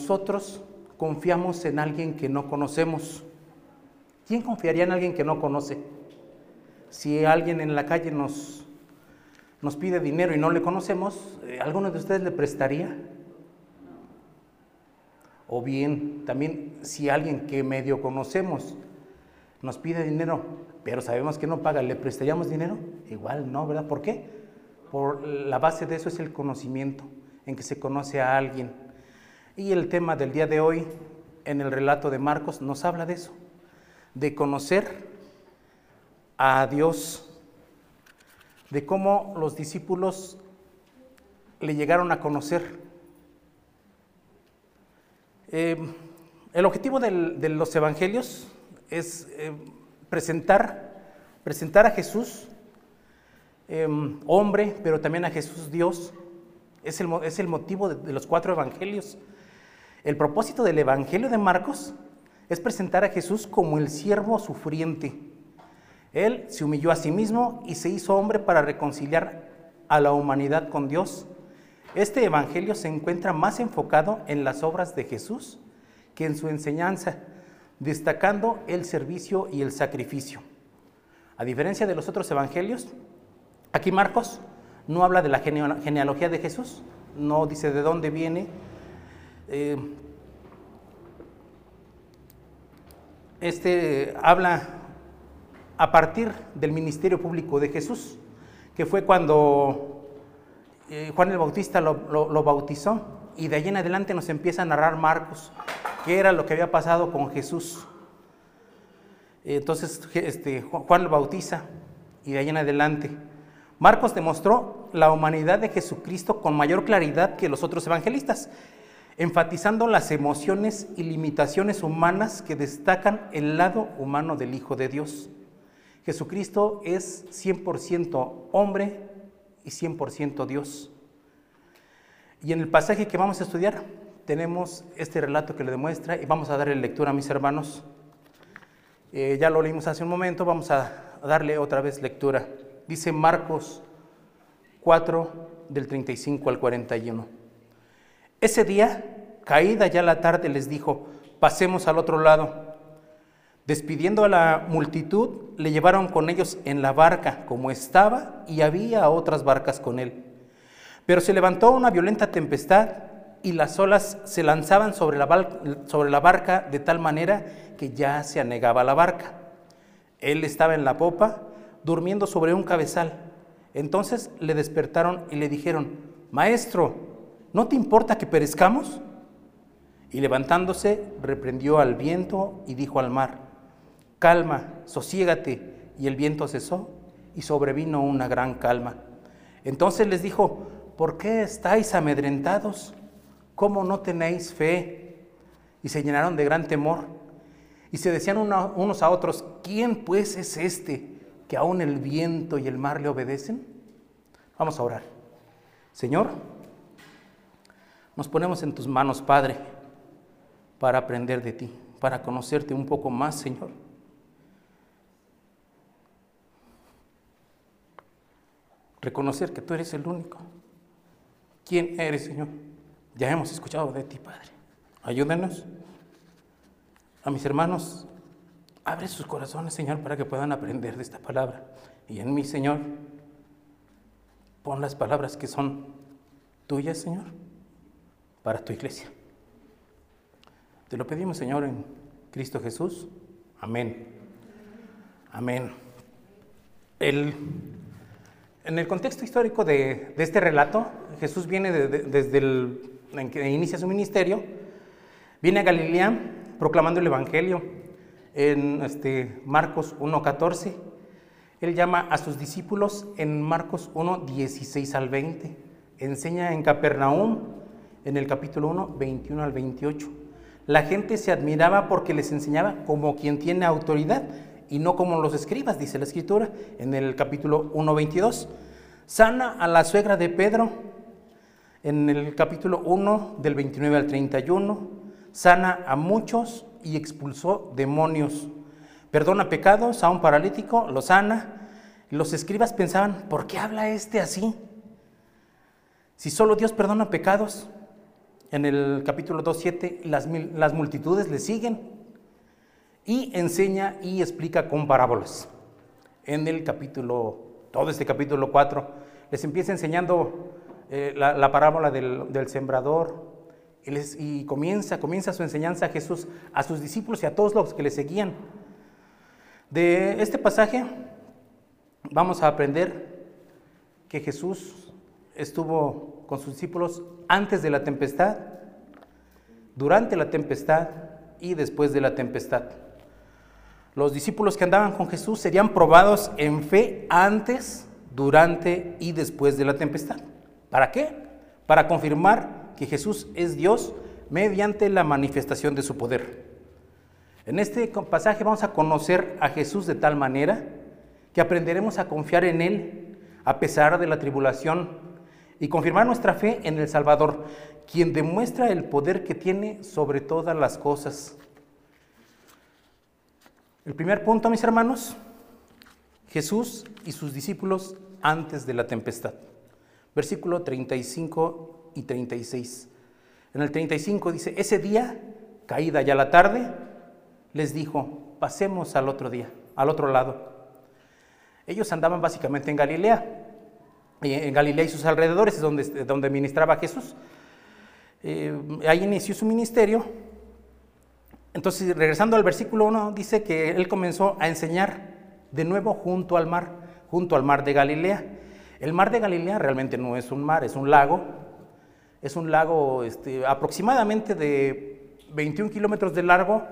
¿quiénes de nosotros confiamos en alguien que no conocemos? ¿Quién confiaría en alguien que no conoce? Si alguien en la calle nos, nos pide dinero y no le conocemos, eh, ¿alguno de ustedes le prestaría? O bien, también si alguien que medio conocemos nos pide dinero, pero sabemos que no paga, ¿le prestaríamos dinero? Igual no, ¿verdad? ¿Por qué? Por la base de eso es el conocimiento, en que se conoce a alguien. Y el tema del día de hoy, en el relato de Marcos, nos habla de eso, de conocer a Dios, de cómo los discípulos le llegaron a conocer. Eh, el objetivo de los evangelios es eh, presentar, presentar a Jesús, em, hombre, pero también a Jesús Dios. Es el, es el motivo de, de los cuatro evangelios. El propósito del evangelio de Marcos es presentar a Jesús como el siervo sufriente. Él se humilló a sí mismo y se hizo hombre para reconciliar a la humanidad con Dios. Este evangelio se encuentra más enfocado en las obras de Jesús que en su enseñanza destacando el servicio y el sacrificio. A diferencia de los otros evangelios, aquí Marcos no habla de la genealogía de Jesús, no dice de dónde viene. Eh, este habla a partir del ministerio público de Jesús, que fue cuando eh, Juan el Bautista lo, lo bautizó, y de allí en adelante nos empieza a narrar Marcos qué era lo que había pasado con Jesús. Entonces este, Juan lo bautiza y de ahí en adelante. Marcos demostró la humanidad de Jesucristo con mayor claridad que los otros evangelistas, enfatizando las emociones y limitaciones humanas que destacan el lado humano del Hijo de Dios. Jesucristo es 100% hombre y 100% Dios. Y en el pasaje que vamos a estudiar, tenemos este relato que le demuestra y vamos a darle lectura a mis hermanos. Eh, ya lo leímos hace un momento, vamos a darle otra vez lectura. Dice Marcos 4 del 35 al 41. Ese día, caída ya la tarde, les dijo, pasemos al otro lado. Despidiendo a la multitud, le llevaron con ellos en la barca como estaba y había otras barcas con él. Pero se levantó una violenta tempestad y las olas se lanzaban sobre la, sobre la barca de tal manera que ya se anegaba la barca. Él estaba en la popa, durmiendo sobre un cabezal. Entonces le despertaron y le dijeron, Maestro, ¿no te importa que perezcamos? Y levantándose, reprendió al viento y dijo al mar, Calma, sosiégate. Y el viento cesó y sobrevino una gran calma. Entonces les dijo, ¿por qué estáis amedrentados? ¿cómo no tenéis fe? Y se llenaron de gran temor. Y se decían unos a otros, ¿quién pues es este que aún el viento y el mar le obedecen? Vamos a orar. Señor, nos ponemos en tus manos, Padre, para aprender de ti, para conocerte un poco más, Señor. Reconocer que tú eres el único. ¿Quién eres, Señor? Ya hemos escuchado de ti, Padre. Ayúdenos. A mis hermanos, abre sus corazones, Señor, para que puedan aprender de esta palabra. Y en mí, Señor, pon las palabras que son tuyas, Señor, para tu iglesia. Te lo pedimos, Señor, en Cristo Jesús. Amén. Amén. El, en el contexto histórico de, este relato, Jesús viene desde el en que inicia su ministerio, viene a Galilea proclamando el Evangelio en este, Marcos 1.14. Él llama a sus discípulos en Marcos 1, 16 al 20. Enseña en Capernaum en el capítulo 1, 21 al 28. La gente se admiraba porque les enseñaba como quien tiene autoridad y no como los escribas, dice la escritura en el capítulo 1, 22. Sana a la suegra de Pedro en el capítulo 1, del 29 al 31, sana a muchos y expulsó demonios. Perdona pecados a un paralítico, lo sana. Los escribas pensaban, ¿por qué habla este así? Si solo Dios perdona pecados. En el capítulo 2.7, las, las multitudes le siguen y enseña y explica con parábolas. En el capítulo, todo este capítulo 4, les empieza enseñando eh, la, parábola del, sembrador y, comienza, comienza su enseñanza a Jesús, a sus discípulos y a todos los que le seguían. De este pasaje vamos a aprender que Jesús estuvo con sus discípulos antes de la tempestad, durante la tempestad y después de la tempestad. Los discípulos que andaban con Jesús serían probados en fe antes, durante y después de la tempestad. ¿Para qué? Para confirmar que Jesús es Dios mediante la manifestación de su poder. En este pasaje vamos a conocer a Jesús de tal manera que aprenderemos a confiar en Él a pesar de la tribulación y confirmar nuestra fe en el Salvador, quien demuestra el poder que tiene sobre todas las cosas. El primer punto, mis hermanos, Jesús y sus discípulos antes de la tempestad versículo 35 y 36. En el 35 dice, ese día, caída ya la tarde, les dijo, pasemos al otro día, al otro lado. Ellos andaban básicamente en Galilea, en Galilea y sus alrededores, es donde, donde ministraba Jesús. Eh, ahí inició su ministerio. Entonces, regresando al versículo 1, dice que él comenzó a enseñar de nuevo junto al mar, junto al mar de Galilea. El mar de Galilea realmente no es un mar, es un lago. Es un lago este, aproximadamente de 21 kilómetros de largo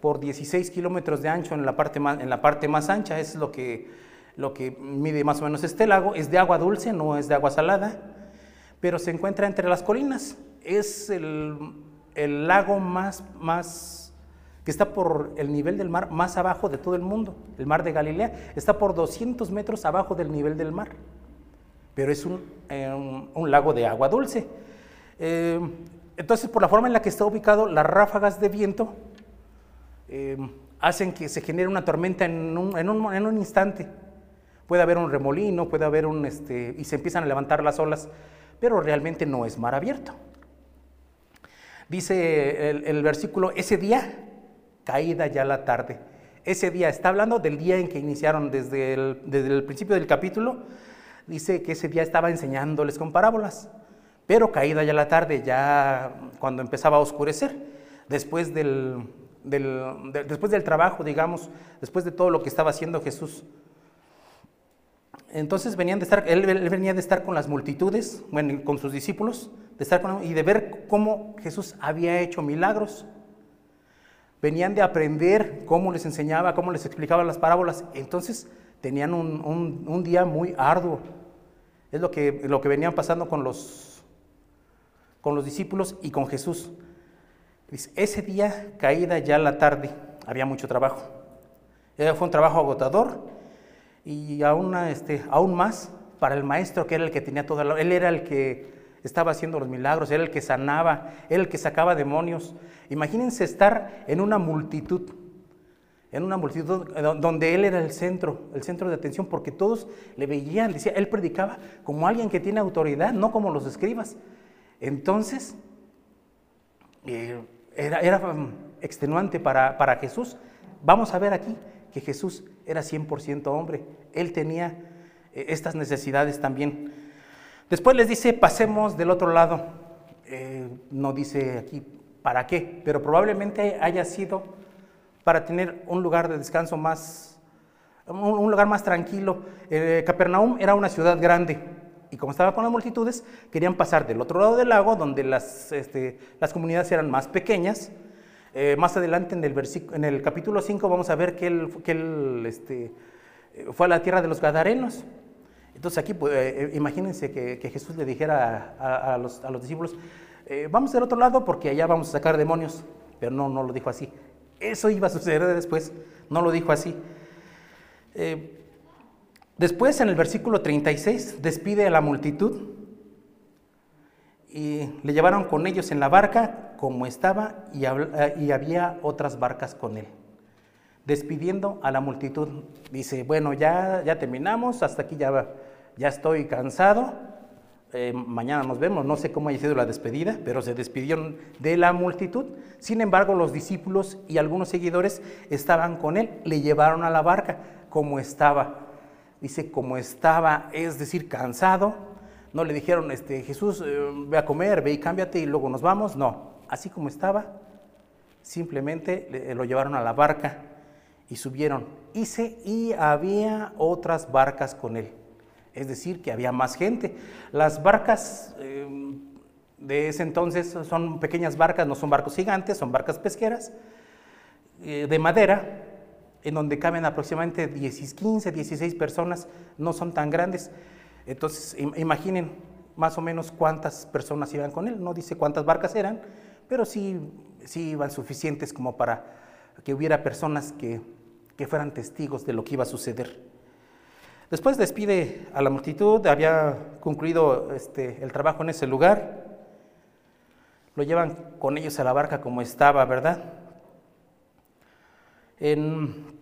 por 16 kilómetros de ancho en la parte en la parte más ancha. Es lo que, lo que mide más o menos este lago. Es de agua dulce, no es de agua salada, pero se encuentra entre las colinas. Es el, lago más, que está por el nivel del mar más abajo de todo el mundo. El mar de Galilea está por 200 metros abajo del nivel del mar pero es un, lago de agua dulce. Eh, entonces, por la forma en la que está ubicado, las ráfagas de viento eh, hacen que se genere una tormenta en un, en, un, instante. Puede haber un remolino, puede haber un, este, y se empiezan a levantar las olas, pero realmente no es mar abierto. Dice el, versículo, ese día, caída ya la tarde. Ese día, está hablando del día en que iniciaron desde el, desde el principio del capítulo dice que ese día estaba enseñándoles con parábolas, pero caída ya la tarde, ya cuando empezaba a oscurecer, después del, después del trabajo, digamos, después de todo lo que estaba haciendo Jesús. Entonces venían de estar, él, venía de estar con las multitudes, con sus discípulos, de estar con, y de ver cómo Jesús había hecho milagros. Venían de aprender cómo les enseñaba, cómo les explicaba las parábolas. Entonces tenían un, día muy arduo. Es lo que, lo que venían pasando con los, con los discípulos y con Jesús. Ese día, caída ya la tarde, había mucho trabajo. Fue un trabajo agotador y aún, este, aún más para el maestro, que era el que tenía todo. Él era el que estaba haciendo los milagros, era el que sanaba, era el que sacaba demonios. Imagínense estar en una multitud en una multitud donde él era el centro, el centro de atención, porque todos le veían, decía, él predicaba como alguien que tiene autoridad, no como los escribas. Entonces, eh, era, um, extenuante para, para, Jesús. Vamos a ver aquí que Jesús era 100% hombre, él tenía eh, estas necesidades también. Después les dice, pasemos del otro lado. Eh, no dice aquí para qué, pero probablemente haya sido para tener un lugar de descanso más, un, lugar más tranquilo. Eh, Capernaum era una ciudad grande y como estaba con las multitudes, querían pasar del otro lado del lago, donde las, este, las comunidades eran más pequeñas. Eh, más adelante en el, en el capítulo 5 vamos a ver que él, que él este, fue a la tierra de los Gadarenos. Entonces aquí, pues, eh, imagínense que, Jesús le dijera a, los, a los, discípulos, vamos del otro lado porque allá vamos a sacar demonios, pero no, no lo dijo así. Eso iba a suceder después, no lo dijo así. Eh, después, en el versículo 36, despide a la multitud y le llevaron con ellos en la barca como estaba y, eh, y había otras barcas con él. Despidiendo a la multitud, dice, bueno, ya, ya terminamos, hasta aquí ya, ya estoy cansado, eh, mañana nos vemos, no sé cómo haya sido la despedida, pero se despidieron de la multitud. Sin embargo, los discípulos y algunos seguidores estaban con él, le llevaron a la barca como estaba. Dice, como estaba, es decir, cansado. No le dijeron, este, Jesús, eh, ve a comer, ve y cámbiate y luego nos vamos. No, así como estaba, simplemente lo llevaron a la barca y subieron. Hice, y había otras barcas con él es decir, que había más gente. Las barcas eh, de ese entonces son pequeñas barcas, no son barcos gigantes, son barcas pesqueras eh, de madera, en donde caben aproximadamente 15, 16 personas, no son tan grandes. Entonces, imaginen más o menos cuántas personas iban con él, no dice cuántas barcas eran, pero sí, sí iban suficientes como para que hubiera personas que, que fueran testigos de lo que iba a suceder. Después despide a la multitud, había concluido este, el trabajo en ese lugar, lo llevan con ellos a la barca como estaba, ¿verdad? En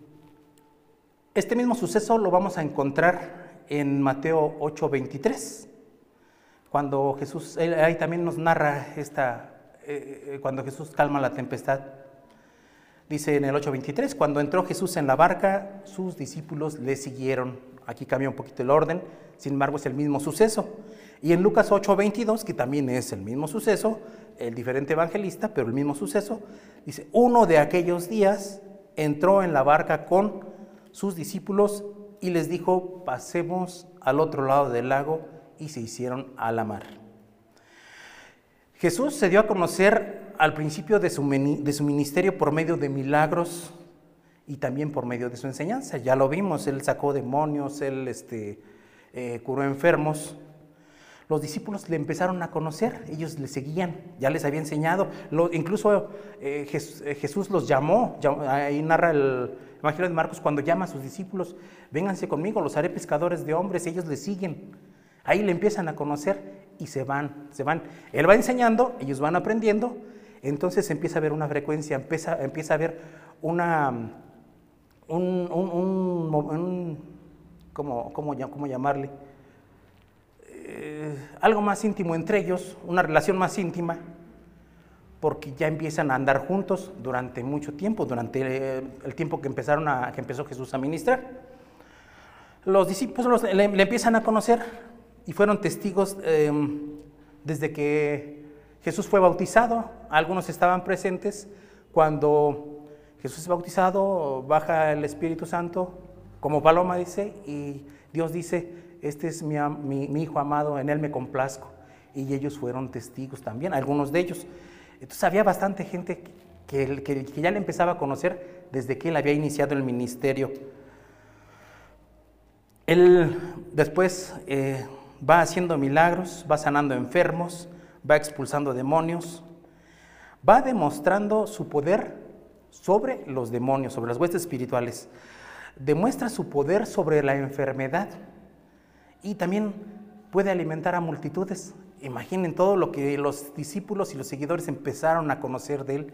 este mismo suceso lo vamos a encontrar en Mateo 8:23, cuando Jesús, ahí también nos narra esta, eh, eh, cuando Jesús calma la tempestad. Dice en el 8:23, cuando entró Jesús en la barca, sus discípulos le siguieron Aquí cambia un poquito el orden, sin embargo es el mismo suceso. Y en Lucas 8:22, que también es el mismo suceso, el diferente evangelista, pero el mismo suceso, dice, uno de aquellos días entró en la barca con sus discípulos y les dijo, pasemos al otro lado del lago y se hicieron a la mar. Jesús se dio a conocer al principio de su, de su ministerio por medio de milagros y también por medio de su enseñanza. Ya lo vimos, él sacó demonios, él este, eh, curó enfermos. Los discípulos le empezaron a conocer, ellos le seguían, ya les había enseñado. incluso eh, eh, Jesús, los llamó, ahí narra el Evangelio Marcos cuando llama a sus discípulos, vénganse conmigo, los haré pescadores de hombres, ellos le siguen. Ahí le empiezan a conocer y se van, se van. Él va enseñando, ellos van aprendiendo, entonces empieza a haber una frecuencia, empieza, empieza a haber una un, un, ¿cómo, llamarle? Eh, algo más íntimo entre ellos, una relación más íntima, porque ya empiezan a andar juntos durante mucho tiempo, durante el tiempo que, empezaron que empezó Jesús a ministrar. Los discípulos le, empiezan a conocer y fueron testigos em, desde que Jesús fue bautizado. Algunos estaban presentes cuando Jesús es bautizado, baja el Espíritu Santo, como paloma dice, y Dios dice, este es mi, hijo amado, en él me complazco. Y ellos fueron testigos también, algunos de ellos. Entonces había bastante gente que, que, ya le empezaba a conocer desde que él había iniciado el ministerio. Él después eh, va haciendo milagros, va sanando enfermos, va expulsando demonios, va demostrando su poder sobre los demonios, sobre las huestes espirituales. Demuestra su poder sobre la enfermedad y también puede alimentar a multitudes. Imaginen todo lo que los discípulos y los seguidores empezaron a conocer de él.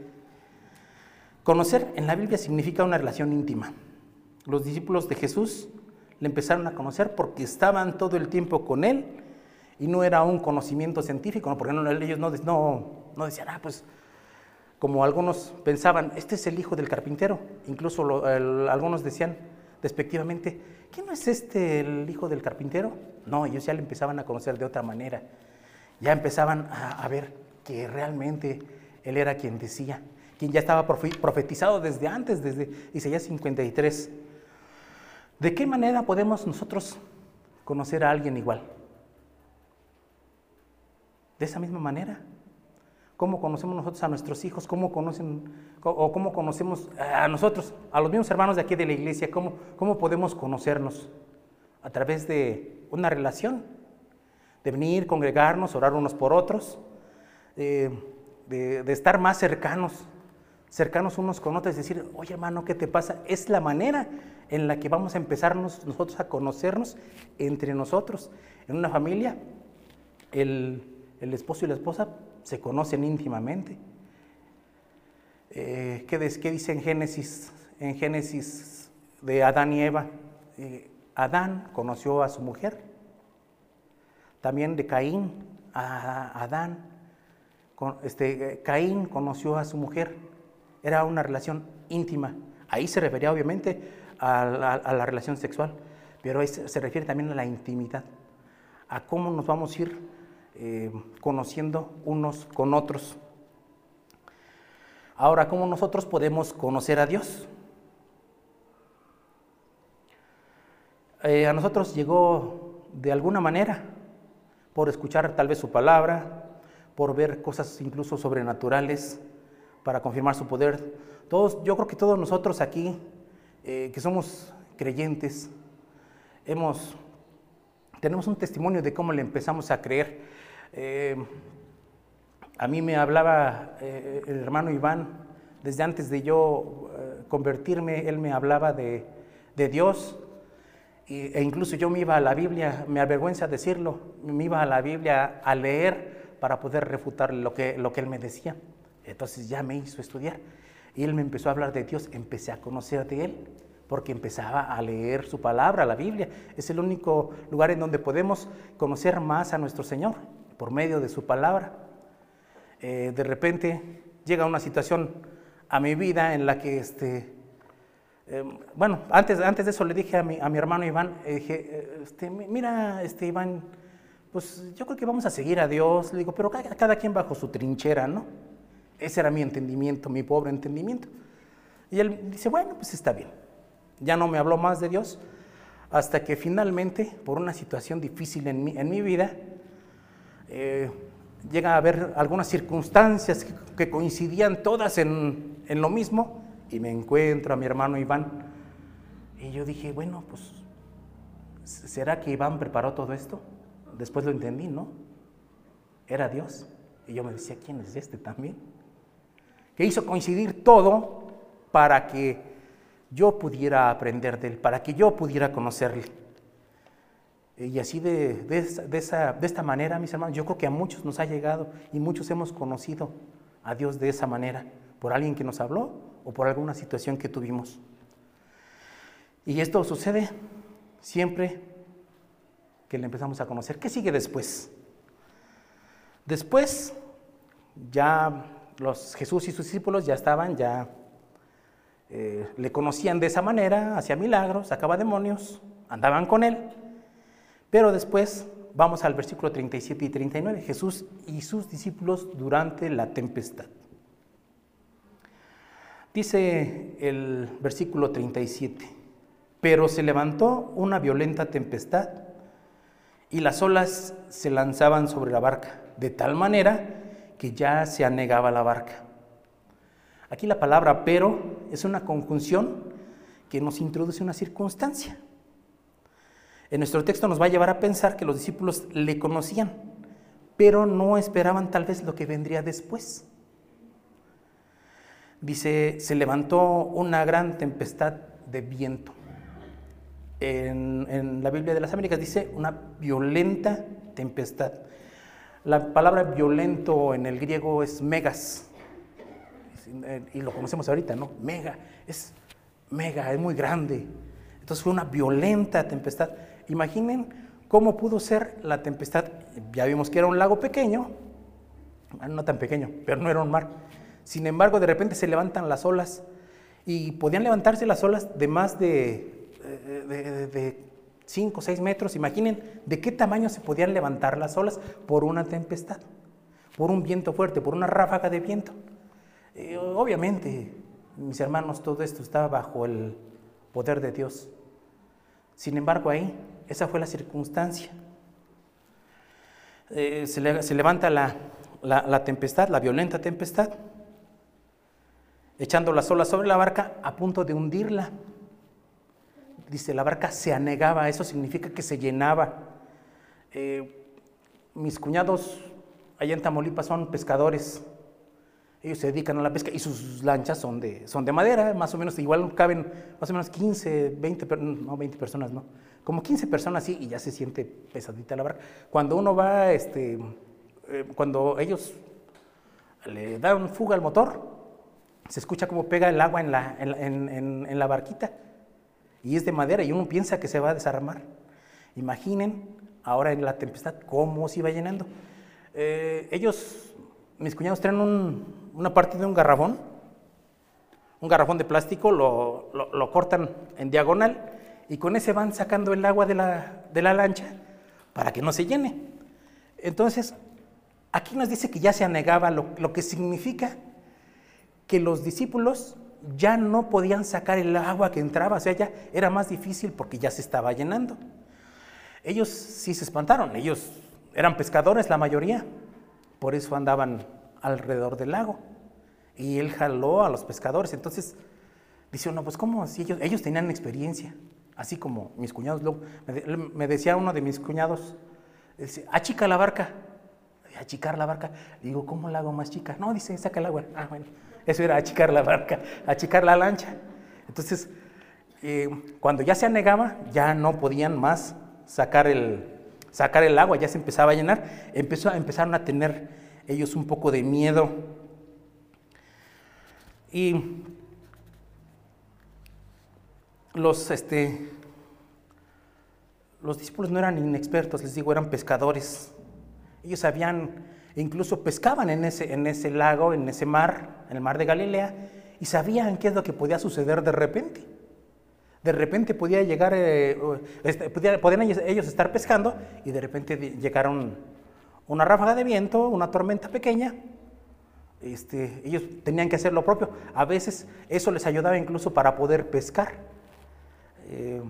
Conocer en la Biblia significa una relación íntima. Los discípulos de Jesús le empezaron a conocer porque estaban todo el tiempo con él y no era un conocimiento científico, ¿no? porque ellos no, no, no decían, ah, pues como algunos pensaban, este es el hijo del carpintero. Incluso algunos decían despectivamente, ¿quién no es este el hijo del carpintero? No, ellos ya le empezaban a conocer de otra manera. Ya empezaban a, ver que realmente él era quien decía, quien ya estaba profetizado desde antes, desde Isaías 53. ¿De qué manera podemos nosotros conocer a alguien igual? De esa misma manera. Cómo conocemos nosotros a nuestros hijos, cómo conocen o cómo conocemos a nosotros, a los mismos hermanos de aquí de la iglesia, cómo, cómo podemos conocernos a través de una relación, de venir, congregarnos, orar unos por otros, de, estar más cercanos, cercanos unos con otros, decir, oye hermano, ¿qué te pasa? Es la manera en la que vamos a empezarnos nosotros a conocernos entre nosotros. En una familia, el, el esposo y la esposa se conocen íntimamente. Eh, ¿qué, dice en Génesis, en Génesis de Adán y Eva? Eh, Adán conoció a su mujer. También de Caín a Adán. Este, Caín conoció a su mujer, era una relación íntima. Ahí se refería obviamente a la, relación sexual, pero se, refiere también a la intimidad, a cómo nos vamos a ir eh, conociendo unos con otros. Ahora, ¿cómo nosotros podemos conocer a Dios? Eh, a nosotros llegó de alguna manera, por escuchar tal vez su palabra, por ver cosas incluso sobrenaturales, para confirmar su poder. Todos, yo creo que todos nosotros aquí, eh, que somos creyentes, hemos, tenemos un testimonio de cómo le empezamos a creer. Eh, a mí me hablaba el hermano Iván, desde antes de yo convertirme, él me hablaba de, de Dios, e incluso yo me iba a la Biblia, me avergüenza decirlo, me iba a la Biblia a leer para poder refutar lo que, lo que él me decía. Entonces ya me hizo estudiar. Y él me empezó a hablar de Dios, empecé a conocer de él, porque empezaba a leer su palabra, la Biblia. Es el único lugar en donde podemos conocer más a nuestro Señor, por medio de su palabra. Eh, de repente llega una situación a mi vida en la que este, Em, bueno, antes, antes de eso le dije a mi, a mi hermano Iván, eh, dije, eh, este, mira, este, Iván, pues yo creo que vamos a seguir a Dios. Le digo, pero cada, cada, quien bajo su trinchera, ¿no? Ese era mi entendimiento, mi pobre entendimiento. Y él dice, bueno, pues está bien. Ya no me habló más de Dios hasta que finalmente, por una situación difícil en mi, en mi vida, eh, llega a haber algunas circunstancias que, que coincidían todas en, en lo mismo y me encuentro a mi hermano Iván. Y yo dije, bueno, pues, ¿será que Iván preparó todo esto? Después lo entendí, ¿no? Era Dios. Y yo me decía, ¿quién es este también? Que hizo coincidir todo para que yo pudiera aprender de él, para que yo pudiera conocerle. Y así de, de, esa, de esta manera, mis hermanos, yo creo que a muchos nos ha llegado y muchos hemos conocido a Dios de esa manera, por alguien que nos habló o por alguna situación que tuvimos. Y esto sucede siempre que le empezamos a conocer. ¿Qué sigue después? Después, ya los Jesús y sus discípulos ya estaban, ya eh, le conocían de esa manera, hacía milagros, sacaba demonios, andaban con él. Pero después, vamos al versículo 37 y 39, Jesús y sus discípulos durante la tempestad. Dice el versículo 37, pero se levantó una violenta tempestad y las olas se lanzaban sobre la barca, de tal manera que ya se anegaba la barca. Aquí la palabra pero es una conjunción que nos introduce una circunstancia. En nuestro texto nos va a llevar a pensar que los discípulos le conocían, pero no esperaban tal vez lo que vendría después dice, se levantó una gran tempestad de viento. En, la Biblia de las Américas dice una violenta tempestad. La palabra violento en el griego es megas, y lo conocemos ahorita, ¿no? Mega, es mega, es muy grande. Entonces fue una violenta tempestad. Imaginen cómo pudo ser la tempestad. Ya vimos que era un lago pequeño, no tan pequeño, pero no era un mar. Sin embargo, de repente se levantan las olas y podían levantarse las olas de más de, de, 5 o 6 metros. Imaginen de qué tamaño se podían levantar las olas por una tempestad, por un viento fuerte, por una ráfaga de viento. Eh, obviamente, mis hermanos, todo esto estaba bajo el poder de Dios. Sin embargo, ahí, esa fue la circunstancia. Eh, se, levanta la tempestad, la violenta tempestad echando las olas sobre la barca a punto de hundirla. Dice, la barca se anegaba, eso significa que se llenaba. Eh, mis cuñados allá en Tamaulipas son pescadores. Ellos se dedican a la pesca y sus lanchas son de, son de madera, más o menos, igual caben más o menos 15, 20, no 20 personas, no, como 15 personas así y ya se siente pesadita la barca. Cuando uno va, este, eh, cuando ellos le dan fuga al motor, se escucha cómo pega el agua en la, en, la barquita. Y es de madera y uno piensa que se va a desarmar. Imaginen ahora en la tempestad, cómo se iba llenando. Eh, ellos, mis cuñados, traen una parte de un garrafón, un garrafón de plástico, lo, lo, cortan en diagonal y con ese van sacando el agua de la, de la lancha para que no se llene. Entonces, aquí nos dice que ya se anegaba, lo, lo que significa que los discípulos ya no podían sacar el agua que entraba, o sea, ya era más difícil porque ya se estaba llenando. Ellos sí se espantaron, ellos eran pescadores la mayoría, por eso andaban alrededor del lago. Y él jaló a los pescadores, entonces dice uno, pues ¿cómo? Si ellos, tenían experiencia, así como mis cuñados, me, decía uno de mis cuñados, dice, achica la barca, achicar la barca. Digo, ¿cómo la hago más chica? No, dice, saca el agua. Ah, bueno, eso era achicar la barca, achicar la lancha. Entonces, eh, cuando ya se anegaba, ya no podían más sacar el, sacar el agua, ya se empezaba a llenar, empezó, empezaron a tener ellos un poco de miedo. Y los, este, los discípulos no eran inexpertos, les digo, eran pescadores. Ellos sabían, incluso pescaban en ese, en ese lago, en ese mar, en el mar de Galilea, y sabían qué es lo que podía suceder de repente. De repente podía llegar, eh, este, podían ellos estar pescando y de repente llegaron una ráfaga de viento, una tormenta pequeña. Este, ellos tenían que hacer lo propio. A veces eso les ayudaba incluso para poder pescar. Eh,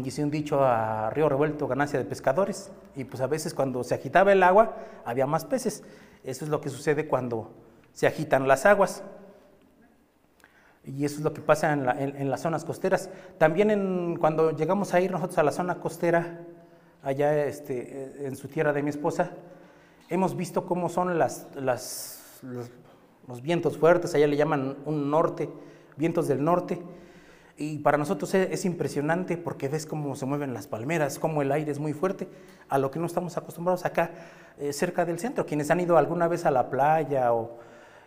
dice un dicho a río revuelto, ganancia de pescadores. Y pues a veces cuando se agitaba el agua había más peces. Eso es lo que sucede cuando se agitan las aguas. Y eso es lo que pasa en, las zonas costeras. También cuando llegamos a ir nosotros a la zona costera, allá este, en su tierra de mi esposa, hemos visto cómo son las, los, vientos fuertes, allá le llaman un norte, vientos del norte. Y para nosotros es, impresionante porque ves cómo se mueven las palmeras, cómo el aire es muy fuerte, a lo que no estamos acostumbrados acá eh, cerca del centro. Quienes han ido alguna vez a la playa o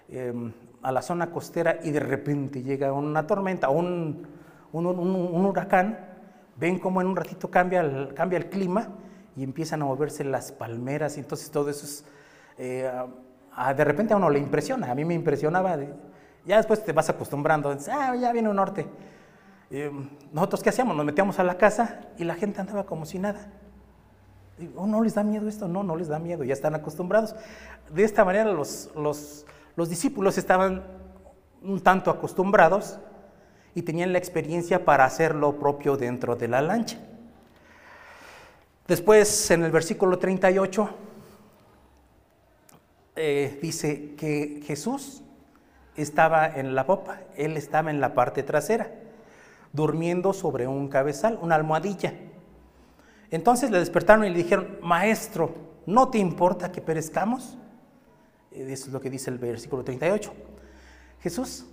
em, a la zona costera y de repente llega una tormenta o un, huracán, ven cómo en un ratito cambia el, cambia el clima y empiezan a moverse las palmeras y entonces todo eso es, eh, de repente a uno le impresiona, a mí me impresionaba, ya después te vas acostumbrando, ah, ya viene un norte. Eh, nosotros qué hacíamos, nos metíamos a la casa y la gente andaba como si nada. Oh, ¿No les da miedo esto? No, no les da miedo, ya están acostumbrados. De esta manera los, los los discípulos estaban un tanto acostumbrados y tenían la experiencia para hacer lo propio dentro de la lancha. Después, en el versículo 38, eh, dice que Jesús estaba en la popa, él estaba en la parte trasera, durmiendo sobre un cabezal, una almohadilla. Entonces le despertaron y le dijeron, Maestro, ¿no te importa que perezcamos? Eso es lo que dice el versículo 38. Jesús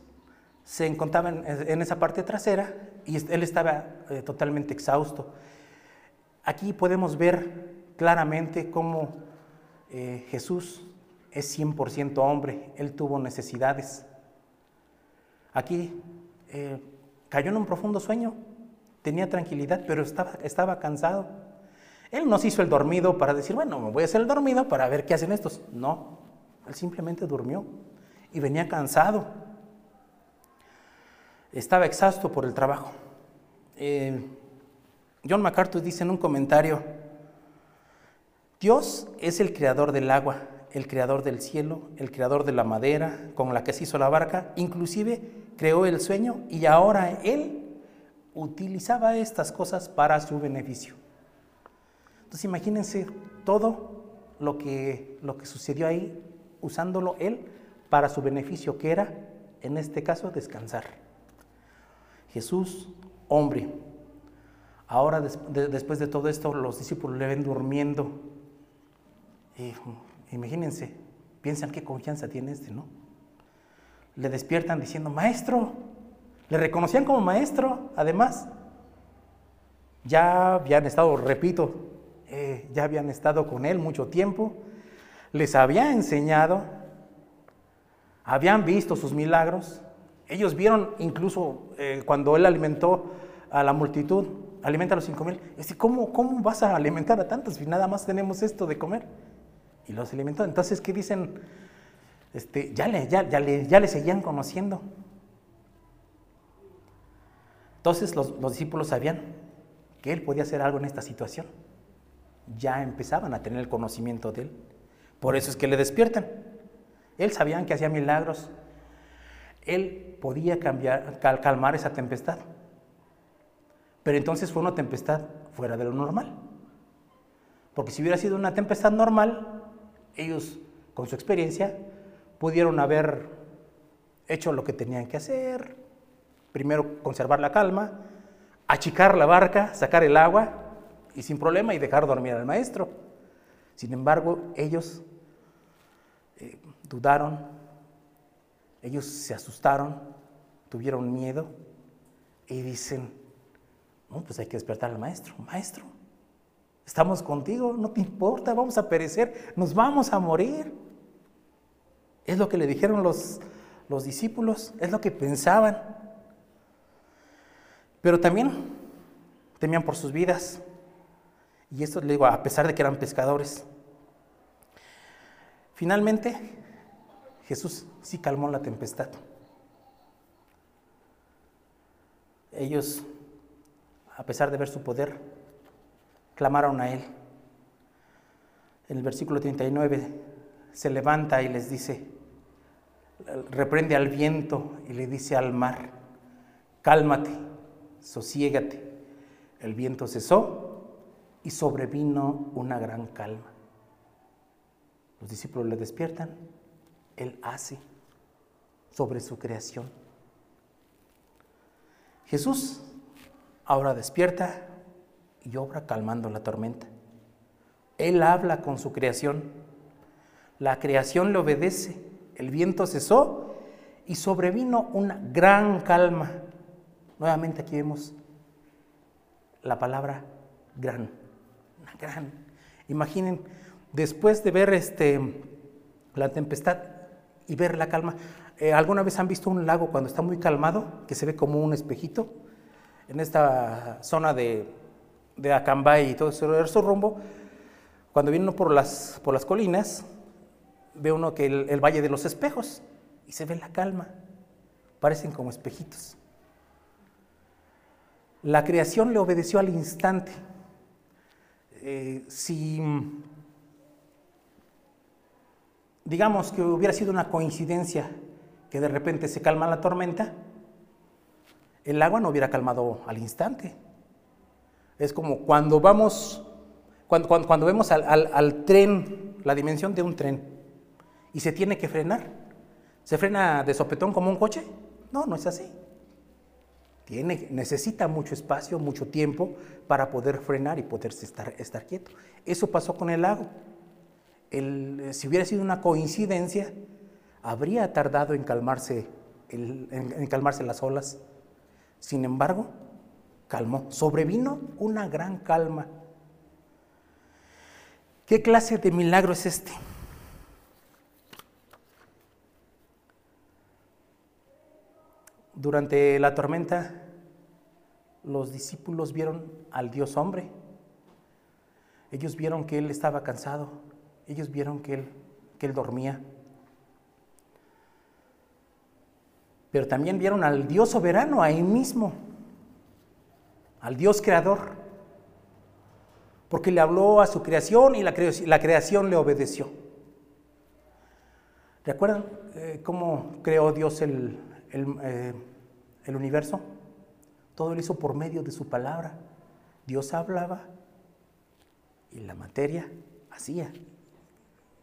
se encontraba en, esa parte trasera y él estaba eh, totalmente exhausto. Aquí podemos ver claramente cómo eh, Jesús es 100% hombre, él tuvo necesidades. Aquí eh, cayó en un profundo sueño, tenía tranquilidad, pero estaba, estaba cansado. Él no se hizo el dormido para decir, bueno, me voy a hacer el dormido para ver qué hacen estos. No, él simplemente durmió y venía cansado. Estaba exhausto por el trabajo. Eh, John MacArthur dice en un comentario, Dios es el creador del agua, el creador del cielo, el creador de la madera con la que se hizo la barca, inclusive creó el sueño y ahora Él utilizaba estas cosas para su beneficio. Entonces imagínense todo lo que, lo que sucedió ahí usándolo Él para su beneficio, que era, en este caso, descansar. Jesús, hombre. Ahora, después de todo esto, los discípulos le ven durmiendo. Y, imagínense, piensan qué confianza tiene este, ¿no? Le despiertan diciendo, maestro. Le reconocían como maestro, además. Ya habían estado, repito, eh, ya habían estado con él mucho tiempo les había enseñado, habían visto sus milagros, ellos vieron incluso eh, cuando él alimentó a la multitud, alimenta a los cinco mil. Y ¿cómo, ¿cómo vas a alimentar a tantos si nada más tenemos esto de comer? Y los alimentó. Entonces, ¿qué dicen? Este, ya, le, ya, ya, le, ya le seguían conociendo. Entonces los, los discípulos sabían que él podía hacer algo en esta situación. Ya empezaban a tener el conocimiento de él. Por eso es que le despiertan. Él sabían que hacía milagros. Él podía cambiar, calmar esa tempestad. Pero entonces fue una tempestad fuera de lo normal. Porque si hubiera sido una tempestad normal, ellos, con su experiencia, pudieron haber hecho lo que tenían que hacer. Primero, conservar la calma, achicar la barca, sacar el agua y sin problema y dejar dormir al maestro. Sin embargo, ellos eh, dudaron, ellos se asustaron, tuvieron miedo y dicen, no, pues hay que despertar al maestro. Maestro, estamos contigo, no te importa, vamos a perecer, nos vamos a morir. Es lo que le dijeron los, los discípulos, es lo que pensaban. Pero también temían por sus vidas. Y esto le digo, a pesar de que eran pescadores. Finalmente, Jesús sí calmó la tempestad. Ellos, a pesar de ver su poder, clamaron a Él. En el versículo 39 se levanta y les dice, reprende al viento y le dice al mar, cálmate, sosiégate. El viento cesó y sobrevino una gran calma. Los discípulos le despiertan, Él hace sobre su creación. Jesús ahora despierta y obra calmando la tormenta. Él habla con su creación la creación le obedece, el viento cesó y sobrevino una gran calma. Nuevamente aquí vemos la palabra gran, una gran. Imaginen, después de ver este, la tempestad y ver la calma, eh, ¿alguna vez han visto un lago cuando está muy calmado, que se ve como un espejito? En esta zona de, de Acambay y todo eso, rumbo, cuando vienen por las, por las colinas, ve uno que el, Valle de los Espejos y se ve la calma. Parecen como espejitos. La creación le obedeció al instante. Eh, si, digamos que hubiera sido una coincidencia que de repente se calma la tormenta, el agua no hubiera calmado al instante. Es como cuando vamos, cuando, cuando, vemos al tren, la dimensión de un tren y se tiene que frenar. ¿Se frena de sopetón como un coche? No, no es así. Tiene, necesita mucho espacio, mucho tiempo para poder frenar y poderse estar, estar quieto. Eso pasó con el lago. si hubiera sido una coincidencia, habría tardado en calmarse, en calmarse las olas. Sin embargo, calmó. Sobrevino una gran calma. ¿Qué clase de milagro es este? Durante la tormenta, los discípulos vieron al Dios hombre. Ellos vieron que Él estaba cansado. Ellos vieron que Él, que él dormía. Pero también vieron al Dios soberano ahí mismo, al Dios creador, porque le habló a su creación y la, creación le obedeció. ¿Recuerdan eh, cómo creó Dios el, eh, el, universo, todo lo hizo por medio de su palabra. Dios hablaba y la materia hacía.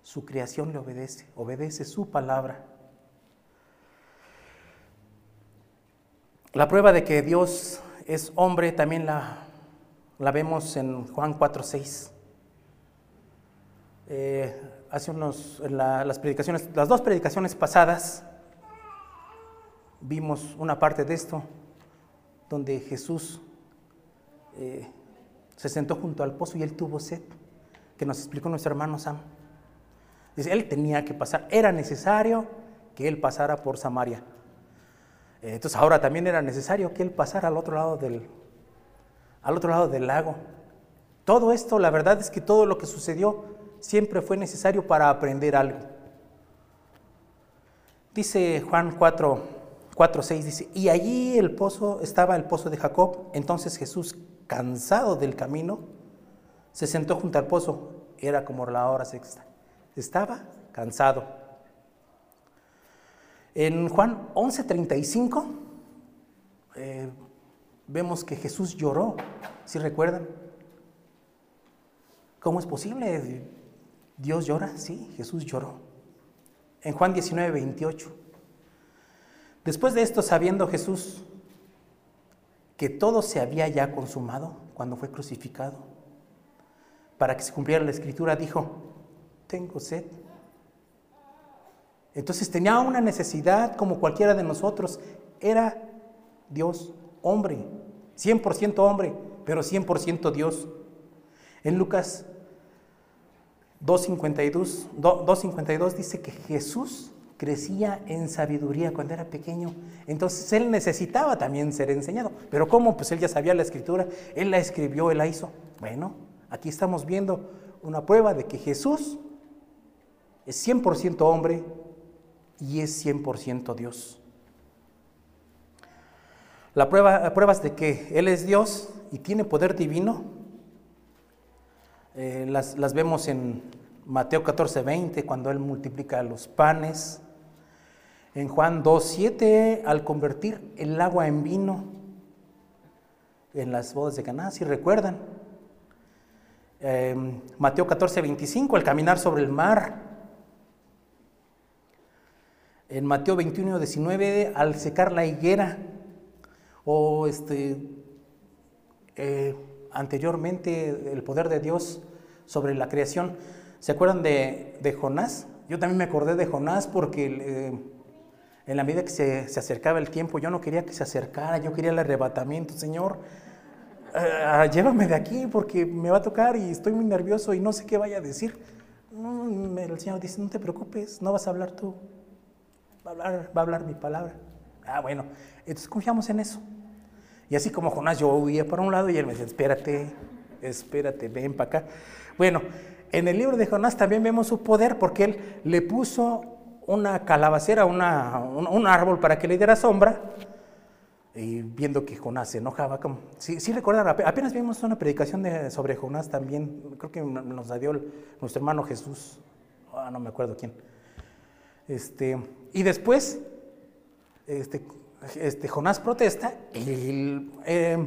Su creación le obedece, obedece su palabra. La prueba de que Dios es hombre también la, la vemos en Juan 4:6. Eh, hace unos, las predicaciones, las dos predicaciones pasadas, vimos una parte de esto, donde Jesús eh, se sentó junto al pozo y él tuvo sed, que nos explicó nuestro hermano Sam. Dice, él tenía que pasar, era necesario que él pasara por Samaria. Eh, entonces ahora también era necesario que él pasara al otro lado del, al otro lado del lago. Todo esto, la verdad es que todo lo que sucedió siempre fue necesario para aprender algo. Dice Juan 4, 4, 6, dice, y allí el pozo, estaba el pozo de Jacob. Entonces Jesús, cansado del camino, se sentó junto al pozo. Era como la hora sexta. Estaba cansado. En Juan 11, 35, eh, vemos que Jesús lloró, si recuerdan? ¿Cómo es posible? ¿Dios llora? Sí, Jesús lloró. En Juan 19, 28. Después de esto, sabiendo Jesús que todo se había ya consumado cuando fue crucificado, para que se cumpliera la escritura, dijo, tengo sed. Entonces tenía una necesidad como cualquiera de nosotros. Era Dios hombre, 100% hombre, pero 100% Dios. En Lucas 2.52 2.52 dice que Jesús crecía en sabiduría cuando era pequeño. Entonces él necesitaba también ser enseñado. Pero ¿cómo? Pues él ya sabía la escritura, él la escribió, él la hizo. Bueno, aquí estamos viendo una prueba de que Jesús es 100% hombre y es 100% Dios. La prueba, pruebas de que Él es Dios y tiene poder divino, eh, las, las, vemos en Mateo 14, 20, cuando Él multiplica los panes. En Juan 2, 7, al convertir el agua en vino en las bodas de Caná, si recuerdan. Eh, Mateo 14, 25, el caminar sobre el mar. En Mateo 21, 19, al secar la higuera o este, eh, anteriormente el poder de Dios sobre la creación. ¿Se acuerdan de, Jonás? Yo también me acordé de Jonás porque eh, en la medida que se, acercaba el tiempo, yo no quería que se acercara, yo quería el arrebatamiento. Señor, eh, llévame de aquí porque me va a tocar y estoy muy nervioso y no sé qué vaya a decir. el Señor dice, no te preocupes, no vas a hablar tú, va a hablar, va a hablar mi palabra. Ah, bueno, entonces confiamos en eso. Y así como Jonás, yo huía para un lado y él me decía, espérate, espérate, ven para acá. Bueno, en el libro de Jonás también vemos su poder porque él le puso una calabacera, una, un, árbol para que le diera sombra. Y viendo que Jonás se enojaba, como, sí, sí recuerdan, apenas vimos una predicación de, sobre Jonás también, creo que nos la dio nuestro hermano Jesús, ah, no me acuerdo quién. Este, y después, este, este, Jonás protesta y eh,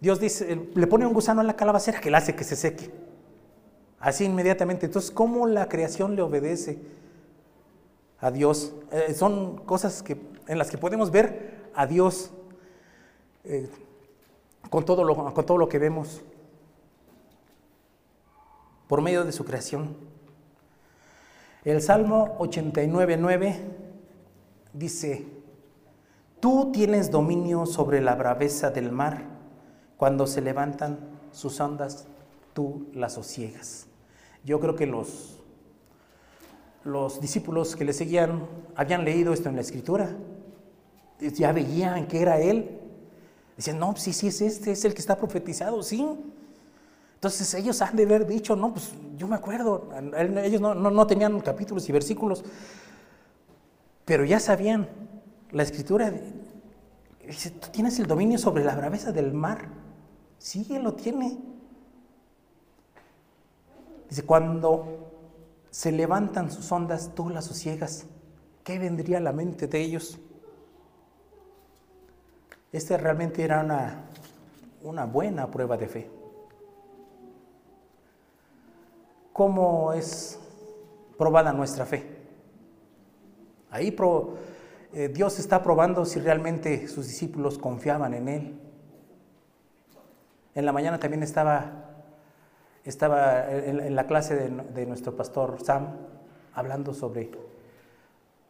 Dios dice, le pone un gusano en la calabacera que le hace que se seque. Así inmediatamente. Entonces, ¿cómo la creación le obedece a Dios? Eh, son cosas que, en las que podemos ver a Dios eh, con, todo lo, con todo lo que vemos por medio de su creación. El Salmo 89.9 dice, Tú tienes dominio sobre la braveza del mar. Cuando se levantan sus ondas, tú las sosiegas. Yo creo que los, los discípulos que le seguían habían leído esto en la escritura. Ya veían que era él. Decían, no, sí, sí, es este, es el que está profetizado, sí. Entonces ellos han de haber dicho, no, pues yo me acuerdo, ellos no, no tenían capítulos y versículos, pero ya sabían la escritura tú tienes el dominio sobre la braveza del mar. Sí, él lo tiene. Dice, cuando se levantan sus ondas, tú las sosiegas. ¿Qué vendría a la mente de ellos? Esta realmente era una, una buena prueba de fe. ¿Cómo es probada nuestra fe? Ahí eh, Dios está probando si realmente sus discípulos confiaban en Él. En la mañana también estaba, estaba en, la clase de, nuestro pastor Sam hablando sobre,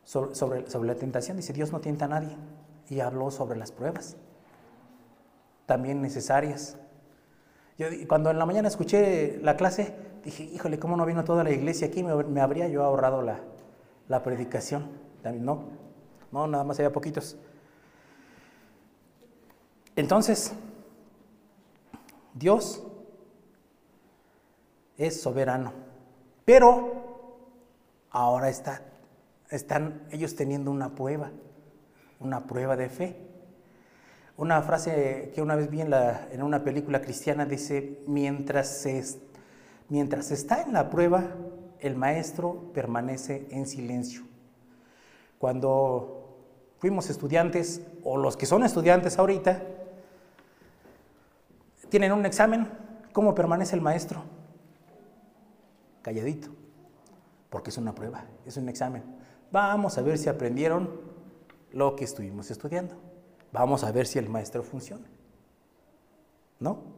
sobre, sobre, la tentación. Dice, Dios no tienta a nadie. Y habló sobre las pruebas, también necesarias. Yo, cuando en la mañana escuché la clase, dije, híjole, ¿cómo no vino toda la iglesia aquí? Me, habría yo ahorrado la, la predicación. También, no, no, nada más había poquitos. Entonces, Dios es soberano, pero ahora está, están ellos teniendo una prueba, una prueba de fe. Una frase que una vez vi en, la, en una película cristiana dice, mientras, se, mientras está en la prueba, el maestro permanece en silencio. Cuando fuimos estudiantes, o los que son estudiantes ahorita, tienen un examen, ¿cómo permanece el maestro? Calladito, porque es una prueba, es un examen. Vamos a ver si aprendieron lo que estuvimos estudiando. Vamos a ver si el maestro funciona. ¿No?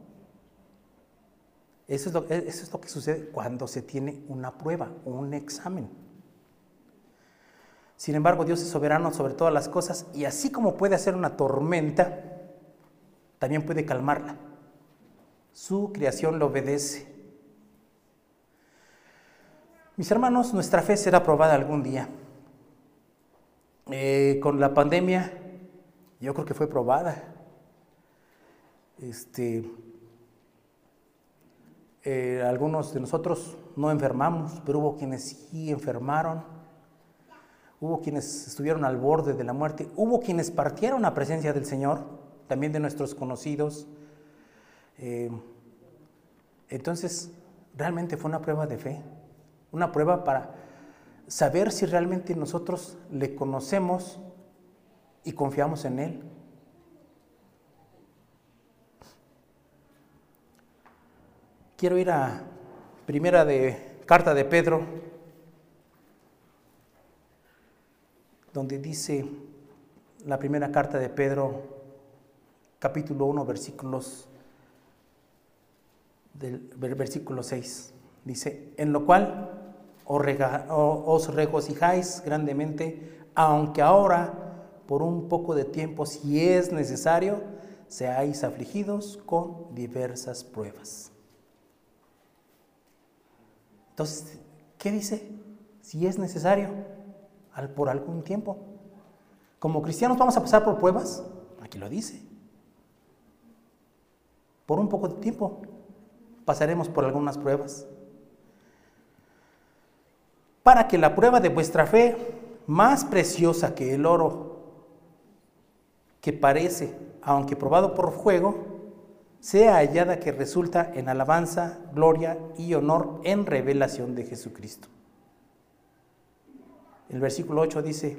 Eso es, lo, eso es lo que sucede cuando se tiene una prueba, un examen. Sin embargo, Dios es soberano sobre todas las cosas y así como puede hacer una tormenta, también puede calmarla. Su creación lo obedece. Mis hermanos, nuestra fe será probada algún día. Eh, con la pandemia yo creo que fue probada. Este, eh, algunos de nosotros no enfermamos, pero hubo quienes sí enfermaron. Hubo quienes estuvieron al borde de la muerte. Hubo quienes partieron a presencia del Señor, también de nuestros conocidos. Eh, entonces, realmente fue una prueba de fe, una prueba para saber si realmente nosotros le conocemos y confiamos en Él. Quiero ir a primera de carta de Pedro, donde dice la primera carta de Pedro, capítulo 1, versículos del versículo 6. Dice, en lo cual os regocijáis grandemente, aunque ahora por un poco de tiempo, si es necesario, seáis afligidos con diversas pruebas. Entonces, ¿qué dice? Si es necesario, por algún tiempo. Como cristianos vamos a pasar por pruebas, aquí lo dice. Por un poco de tiempo pasaremos por algunas pruebas. Para que la prueba de vuestra fe, más preciosa que el oro, que parece, aunque probado por fuego, sea hallada que resulta en alabanza, gloria y honor en revelación de Jesucristo. El versículo 8 dice,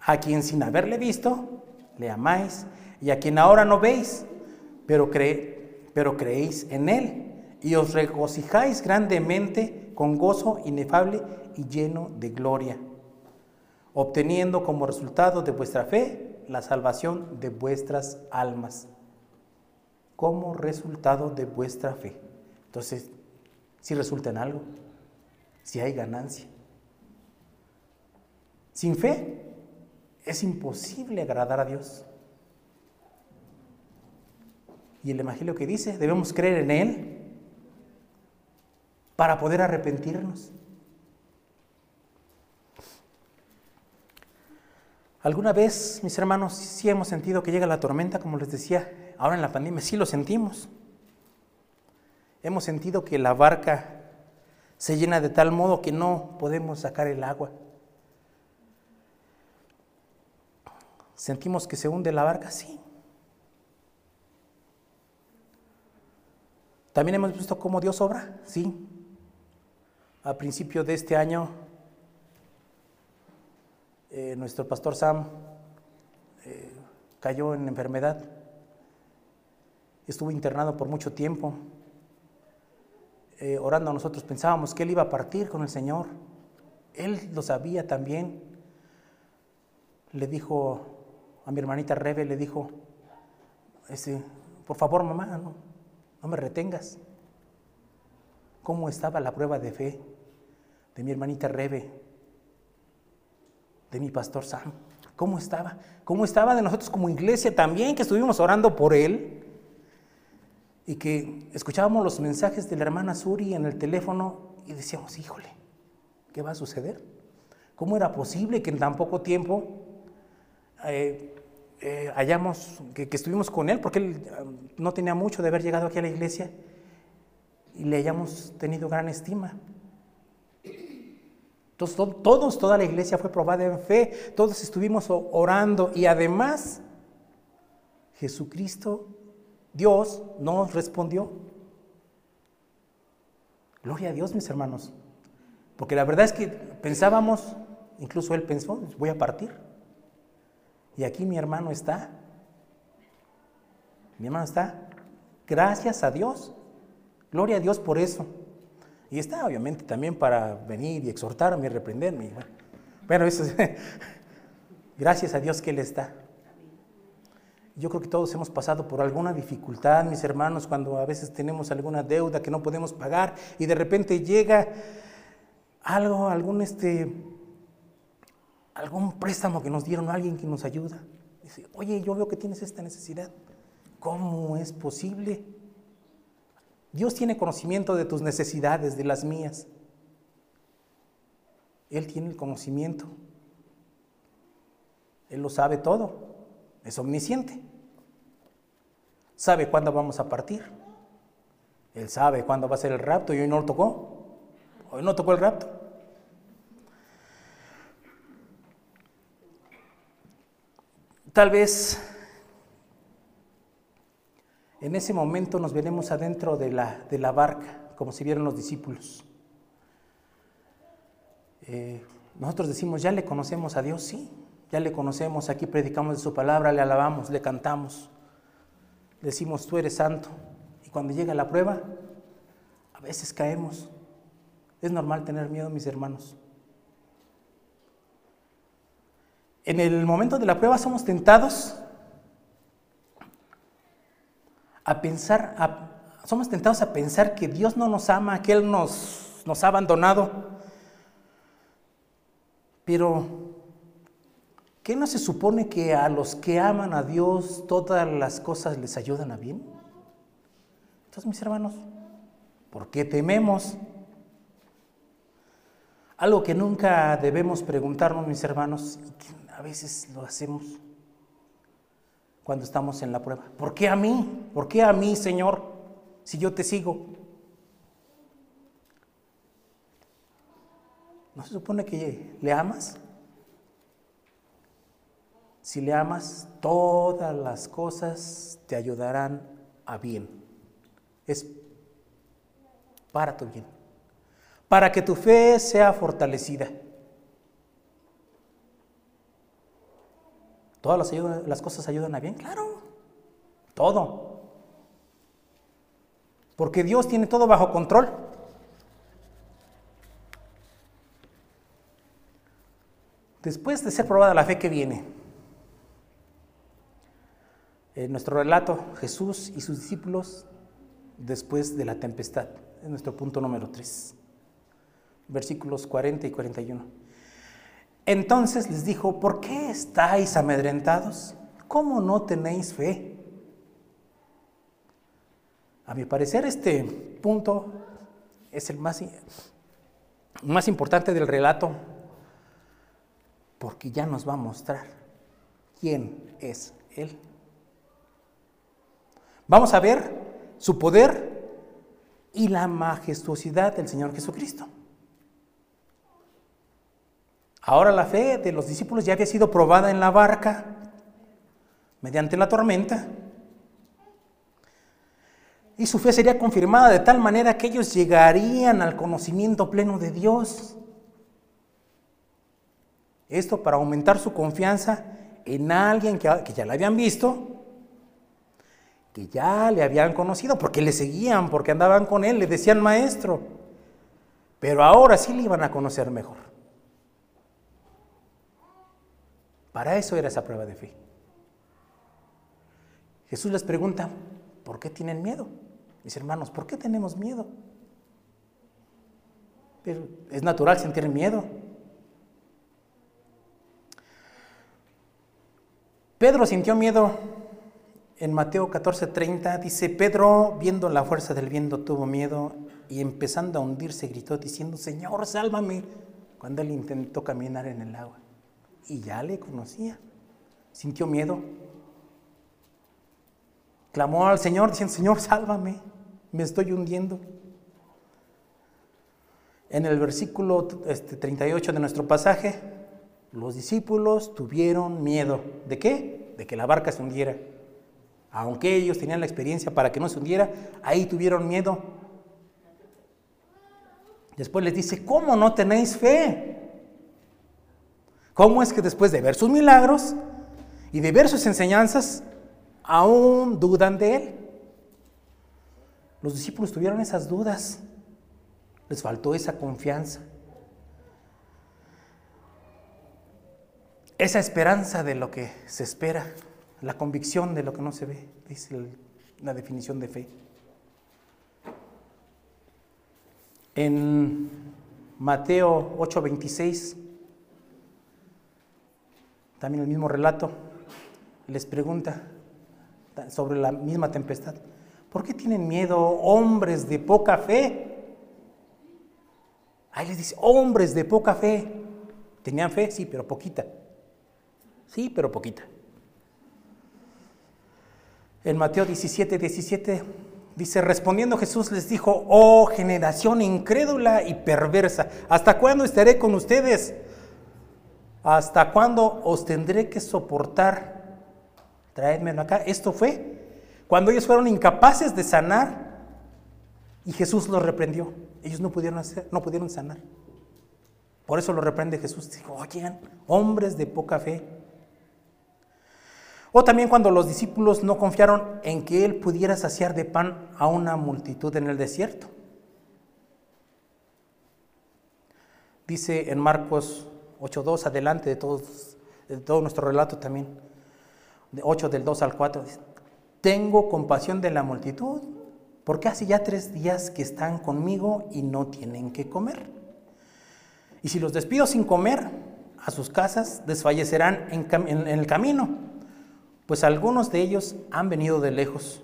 a quien sin haberle visto, le amáis, y a quien ahora no veis, pero, pero creéis en él, y os regocijáis grandemente con gozo inefable y lleno de gloria, obteniendo como resultado de vuestra fe la salvación de vuestras almas como resultado de vuestra fe. Entonces, si resulta en algo, si hay ganancia. Sin fe es imposible agradar a Dios. Y el Evangelio que dice, debemos creer en Él para poder arrepentirnos. ¿Alguna vez, mis hermanos, sí hemos sentido que llega la tormenta, como les decía, ahora en la pandemia? Sí lo sentimos. Hemos sentido que la barca se llena de tal modo que no podemos sacar el agua. ¿Sentimos que se hunde la barca? Sí. También hemos visto cómo Dios obra, sí. A principio de este año eh, nuestro pastor Sam eh, cayó en enfermedad, estuvo internado por mucho tiempo. Eh, orando nosotros pensábamos que él iba a partir con el Señor. Él lo sabía también. Le dijo a mi hermanita Rebe, le dijo, este, por favor mamá, no, no me retengas. ¿Cómo estaba la prueba de fe de mi hermanita Rebe? de mi pastor Sam. ¿Cómo estaba? ¿Cómo estaba de nosotros como iglesia también, que estuvimos orando por él? Y que escuchábamos los mensajes de la hermana Suri en el teléfono y decíamos, híjole, ¿qué va a suceder? ¿Cómo era posible que en tan poco tiempo eh, eh, hallamos, que, estuvimos con él, porque él um, no tenía mucho de haber llegado aquí a la iglesia, y le hayamos tenido gran estima. Entonces, todos, toda la iglesia fue probada en fe, todos estuvimos orando y además Jesucristo, Dios, nos respondió. Gloria a Dios, mis hermanos. Porque la verdad es que pensábamos, incluso él pensó, voy a partir. Y aquí mi hermano está. Mi hermano está. Gracias a Dios. Gloria a Dios por eso. Y está obviamente también para venir y exhortarme y reprenderme. Bueno, eso es, gracias a Dios que Él está. Yo creo que todos hemos pasado por alguna dificultad, mis hermanos, cuando a veces tenemos alguna deuda que no podemos pagar y de repente llega algo, algún este, algún préstamo que nos dieron, alguien que nos ayuda. Dice, oye, yo veo que tienes esta necesidad. ¿Cómo es posible? Dios tiene conocimiento de tus necesidades, de las mías. Él tiene el conocimiento. Él lo sabe todo es omnisciente. Sabe cuándo vamos a partir. Él sabe cuándo va a ser el rapto y hoy no lo tocó. Hoy no tocó el rapto. Tal vez en ese momento nos veremos adentro de la, de la barca, como si vieran los discípulos. Eh, nosotros decimos, ya le conocemos a Dios, sí, ya le conocemos, aquí predicamos de su palabra, le alabamos, le cantamos, decimos, tú eres santo. Y cuando llega la prueba, a veces caemos. Es normal tener miedo, mis hermanos. En el momento de la prueba somos tentados a pensar, somos tentados a pensar que Dios no nos ama, que Él nos, nos ha abandonado. Pero ¿Qué no se supone que a los que aman a Dios todas las cosas les ayudan a bien? Entonces, mis hermanos, ¿por qué tememos? Algo que nunca debemos preguntarnos, mis hermanos, y a veces lo hacemos cuando estamos en la prueba. ¿Por qué a mí? ¿Por qué a mí, Señor, si yo te sigo? ¿No se supone que le amas? Si le amas, todas las cosas te ayudarán a bien. Es para tu bien. Para que tu fe sea fortalecida. ¿Todas las, cosas ayudan a bien? Claro. Todo. Porque Dios tiene todo bajo control. Después de ser probada la fe que viene, en nuestro relato, Jesús y sus discípulos después de la tempestad, es nuestro punto número 3, versículos 40 y 41. Entonces les dijo, ¿por qué estáis amedrentados? ¿Cómo no tenéis fe? A mi parecer este punto es el más, más importante del relato porque ya nos va a mostrar quién es Él. Vamos a ver su poder y la majestuosidad del Señor Jesucristo. Ahora la fe de los discípulos ya había sido probada en la barca mediante la tormenta. Y su fe sería confirmada de tal manera que ellos llegarían al conocimiento pleno de Dios. Esto para aumentar su confianza en alguien que, ya la habían visto que ya le habían conocido, porque le seguían, porque andaban con él, le decían maestro, pero ahora sí le iban a conocer mejor. Para eso era esa prueba de fe. Jesús les pregunta, ¿por qué tienen miedo? Mis hermanos, ¿por qué tenemos miedo? Pero es natural sentir miedo. Pedro sintió miedo en Mateo 14:30 dice, Pedro, viendo la fuerza del viento, tuvo miedo y empezando a hundirse gritó diciendo, Señor, sálvame, cuando él intentó caminar en el agua. Y ya le conocía. sintió miedo. Clamó al Señor diciendo, Señor, sálvame, me estoy hundiendo. En el versículo este, 38 de nuestro pasaje, los discípulos tuvieron miedo. ¿De qué? De que la barca se hundiera. Aunque ellos tenían la experiencia para que no se hundiera, ahí tuvieron miedo. Después les dice, ¿cómo no tenéis fe? ¿Cómo es que después de ver sus milagros y de ver sus enseñanzas, aún dudan de Él? Los discípulos tuvieron esas dudas, les faltó esa confianza, esa esperanza de lo que se espera, la convicción de lo que no se ve, dice la definición de fe. En Mateo 8:26, también el mismo relato, les pregunta sobre la misma tempestad, ¿por qué tienen miedo hombres de poca fe? Ahí les dice, hombres de poca fe. ¿Tenían fe? Sí, pero poquita. Sí, pero poquita. En Mateo 17, 17 Dice, respondiendo Jesús les dijo, oh generación incrédula y perversa, ¿hasta cuándo estaré con ustedes? ¿Hasta cuándo os tendré que soportar? Traédmelo acá. Esto fue cuando ellos fueron incapaces de sanar y Jesús los reprendió. Ellos no pudieron, hacer, no pudieron sanar. Por eso lo reprende Jesús. Dijo, oigan, hombres de poca fe. O también cuando los discípulos no confiaron en que Él pudiera saciar de pan a una multitud en el desierto. Dice en Marcos 8.2, adelante de, todo nuestro relato también, de 8 del 2 al 4, dice, tengo compasión de la multitud, porque hace ya tres días que están conmigo y no tienen que comer. Y si los despido sin comer, a sus casas desfallecerán en el camino pues algunos de ellos han venido de lejos.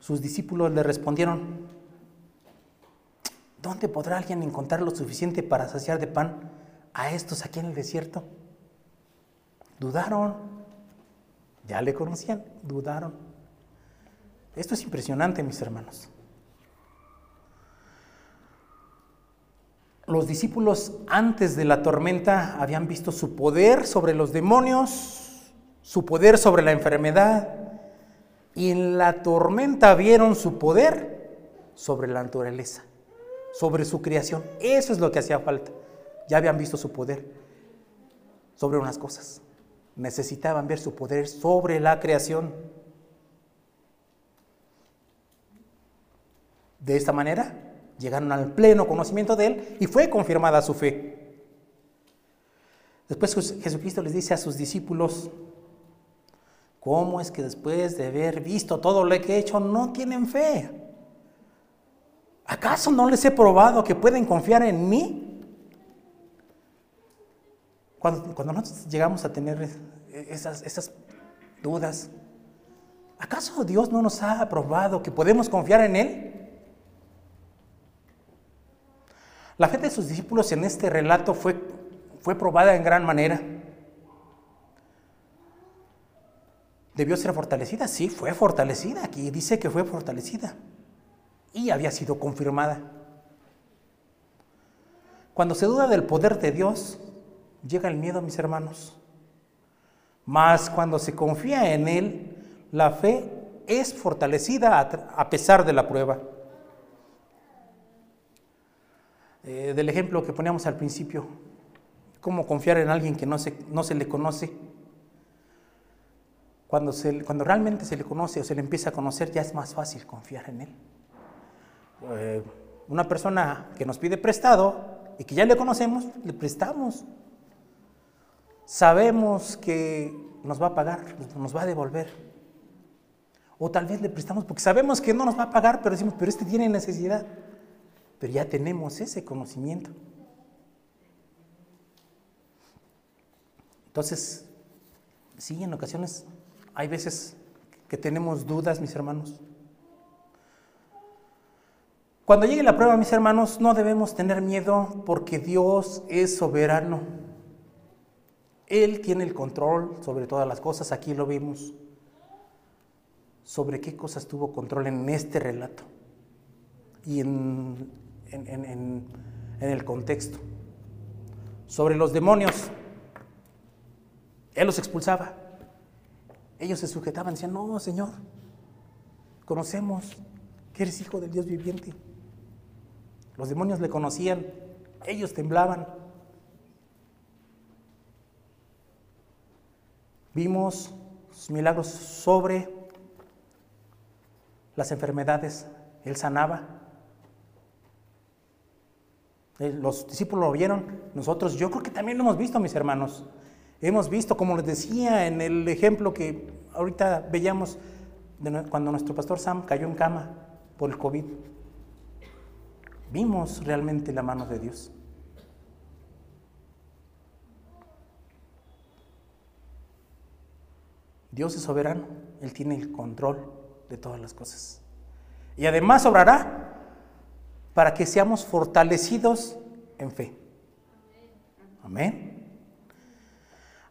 Sus discípulos le respondieron, ¿dónde podrá alguien encontrar lo suficiente para saciar de pan a estos aquí en el desierto? Dudaron, ya le conocían, dudaron. Esto es impresionante, mis hermanos. Los discípulos antes de la tormenta habían visto su poder sobre los demonios, su poder sobre la enfermedad, y en la tormenta vieron su poder sobre la naturaleza, sobre su creación. Eso es lo que hacía falta. Ya habían visto su poder sobre unas cosas. Necesitaban ver su poder sobre la creación. De esta manera llegaron al pleno conocimiento de Él y fue confirmada su fe. Después Jesucristo les dice a sus discípulos, ¿Cómo es que después de haber visto todo lo que he hecho no tienen fe? ¿Acaso no les he probado que pueden confiar en mí? Cuando, cuando nosotros llegamos a tener esas, esas dudas, ¿acaso Dios no nos ha probado que podemos confiar en Él? La fe de sus discípulos en este relato fue, fue probada en gran manera. ¿Debió ser fortalecida? Sí, fue fortalecida. Aquí dice que fue fortalecida. Y había sido confirmada. Cuando se duda del poder de Dios, llega el miedo, mis hermanos. Mas cuando se confía en Él, la fe es fortalecida a pesar de la prueba. Eh, del ejemplo que poníamos al principio, cómo confiar en alguien que no se, no se le conoce. Cuando, cuando realmente se le conoce o se le empieza a conocer, ya es más fácil confiar en él. Eh, una persona que nos pide prestado y que ya le conocemos, le prestamos. Sabemos que nos va a pagar, nos va a devolver. O tal vez le prestamos porque sabemos que no nos va a pagar, pero decimos, pero este tiene necesidad. Pero ya tenemos ese conocimiento. Entonces, sí, en ocasiones hay veces que tenemos dudas, mis hermanos. Cuando llegue la prueba, mis hermanos, no debemos tener miedo porque Dios es soberano. Él tiene el control sobre todas las cosas, aquí lo vimos. ¿Sobre qué cosas tuvo control en este relato? Y en, el contexto. Sobre los demonios. Él los expulsaba. Ellos se sujetaban, decían, no, Señor, conocemos que eres hijo del Dios viviente. Los demonios le conocían, ellos temblaban. Vimos milagros sobre las enfermedades, él sanaba. Los discípulos lo vieron, nosotros yo creo que también lo hemos visto, mis hermanos. Hemos visto, como les decía en el ejemplo que ahorita veíamos, cuando nuestro pastor Sam cayó en cama por el COVID, vimos realmente la mano de Dios. Dios es soberano, Él tiene el control de todas las cosas. Y además obrará para que seamos fortalecidos en fe. Amén.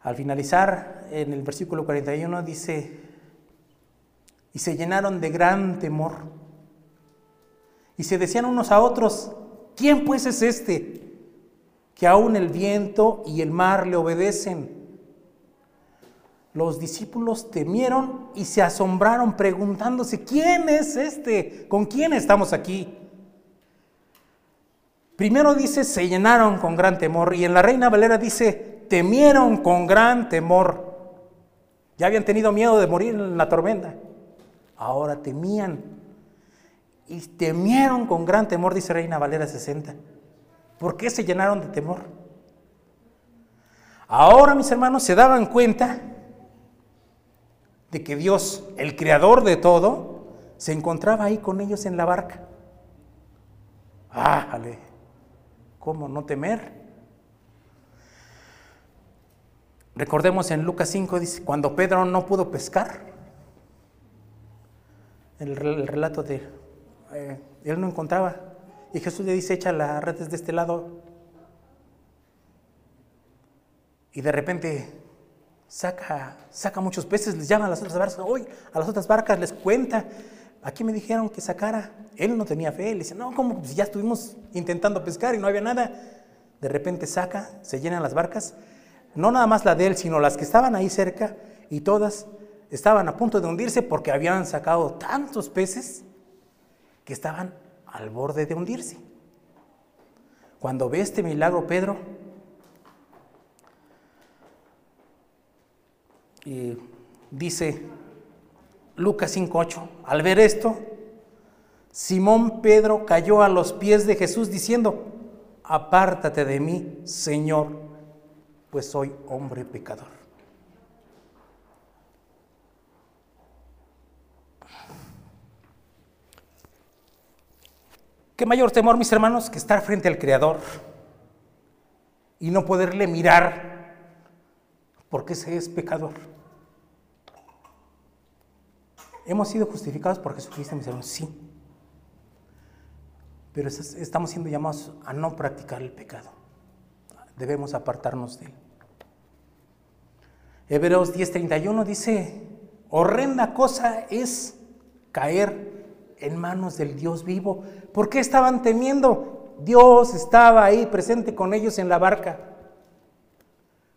Al finalizar, en el versículo 41 dice, y se llenaron de gran temor. Y se decían unos a otros, ¿quién pues es este? Que aún el viento y el mar le obedecen. Los discípulos temieron y se asombraron preguntándose, ¿quién es este? ¿Con quién estamos aquí? Primero dice, se llenaron con gran temor y en la Reina Valera dice, temieron con gran temor. Ya habían tenido miedo de morir en la tormenta. Ahora temían. Y temieron con gran temor, dice Reina Valera 60. ¿Por qué se llenaron de temor? Ahora, mis hermanos, se daban cuenta de que Dios, el creador de todo, se encontraba ahí con ellos en la barca. ¿Cómo no temer? Recordemos en Lucas 5, dice, cuando Pedro no pudo pescar, el, relato de, eh, él no encontraba, y Jesús le dice, echa las redes de este lado, y de repente saca, saca muchos peces, les llama a las otras barcas, hoy a las otras barcas les cuenta, aquí me dijeron que sacara, él no tenía fe, le dice, no, como si ya estuvimos intentando pescar y no había nada, de repente saca, se llenan las barcas, no nada más la de él, sino las que estaban ahí cerca y todas estaban a punto de hundirse porque habían sacado tantos peces que estaban al borde de hundirse. Cuando ve este milagro Pedro, dice Lucas 5.8, al ver esto, Simón Pedro cayó a los pies de Jesús diciendo, apártate de mí, Señor pues soy hombre pecador. ¿Qué mayor temor, mis hermanos, que estar frente al Creador y no poderle mirar porque se es pecador? ¿Hemos sido justificados por Jesucristo, mis hermanos? Sí. Pero estamos siendo llamados a no practicar el pecado debemos apartarnos de él. Hebreos 10:31 dice, horrenda cosa es caer en manos del Dios vivo. ¿Por qué estaban temiendo? Dios estaba ahí presente con ellos en la barca.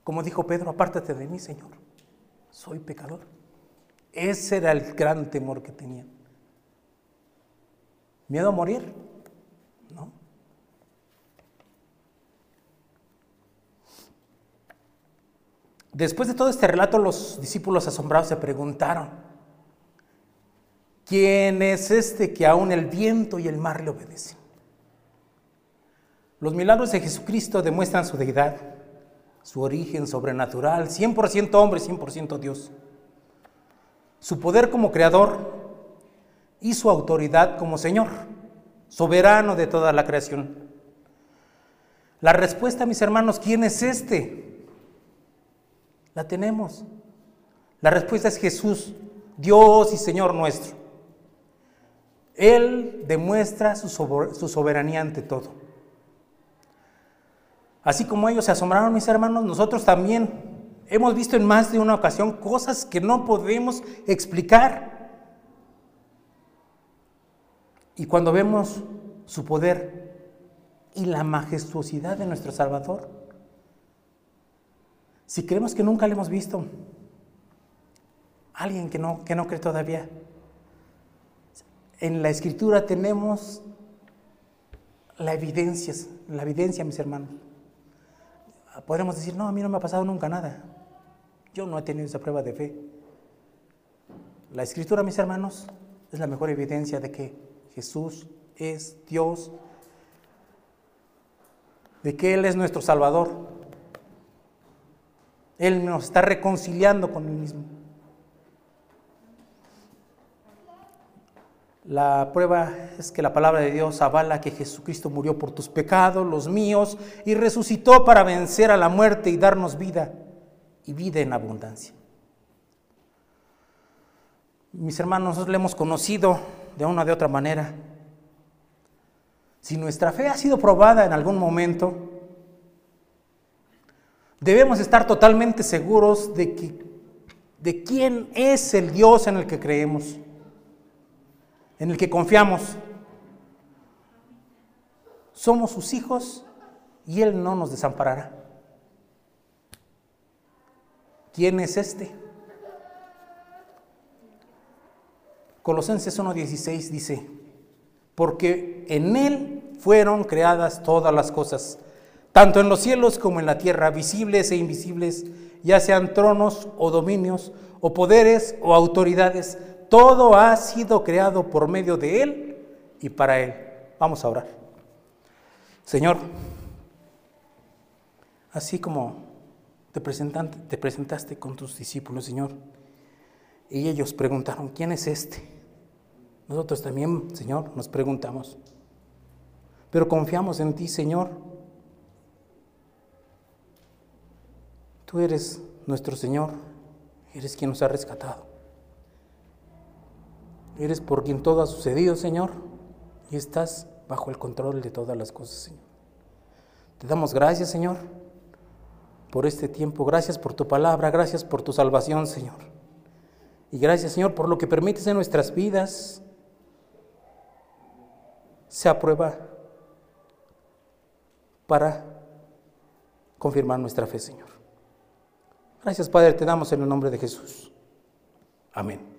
Como dijo Pedro, apártate de mí, Señor. Soy pecador. Ese era el gran temor que tenían. ¿Miedo a morir? Después de todo este relato, los discípulos asombrados se preguntaron, ¿quién es este que aún el viento y el mar le obedecen? Los milagros de Jesucristo demuestran su deidad, su origen sobrenatural, 100% hombre, 100% Dios, su poder como creador y su autoridad como Señor, soberano de toda la creación. La respuesta, mis hermanos, ¿quién es este? La tenemos. La respuesta es Jesús, Dios y Señor nuestro. Él demuestra su soberanía ante todo. Así como ellos se asombraron, mis hermanos, nosotros también Hemos visto en más de una ocasión cosas que no podemos explicar. Y cuando vemos su poder y la majestuosidad de nuestro Salvador, si creemos que nunca le hemos visto, alguien que no, que no cree todavía, en la escritura tenemos la evidencia, la evidencia, mis hermanos. Podremos decir, no, a mí no me ha pasado nunca nada. Yo no he tenido esa prueba de fe. La escritura, mis hermanos, es la mejor evidencia de que Jesús es Dios, de que Él es nuestro Salvador. Él nos está reconciliando con Él mismo. La prueba es que la palabra de Dios avala que Jesucristo murió por tus pecados, los míos, y resucitó para vencer a la muerte y darnos vida y vida en abundancia. Mis hermanos, nosotros le hemos conocido de una o de otra manera. Si nuestra fe ha sido probada en algún momento, debemos estar totalmente seguros de, que, de quién es el Dios en el que creemos en el que confiamos. Somos sus hijos y Él no nos desamparará. ¿Quién es este? Colosenses 1.16 dice, porque en Él fueron creadas todas las cosas, tanto en los cielos como en la tierra, visibles e invisibles, ya sean tronos o dominios, o poderes o autoridades todo ha sido creado por medio de Él y para Él. Vamos a orar. Señor, así como te, te presentaste con tus discípulos, Señor, y ellos preguntaron, ¿quién es este? Nosotros también, Señor, nos preguntamos, pero confiamos en ti, Señor. Tú eres nuestro Señor, eres quien nos ha rescatado. Eres por quien todo ha sucedido, Señor, y estás bajo el control de todas las cosas, Señor. Te damos gracias, Señor, por este tiempo. Gracias por tu palabra, gracias por tu salvación, Señor. Y gracias, Señor, por lo que permites en nuestras vidas. Sea prueba para confirmar nuestra fe, Señor. Gracias, Padre, te damos en el nombre de Jesús. Amén.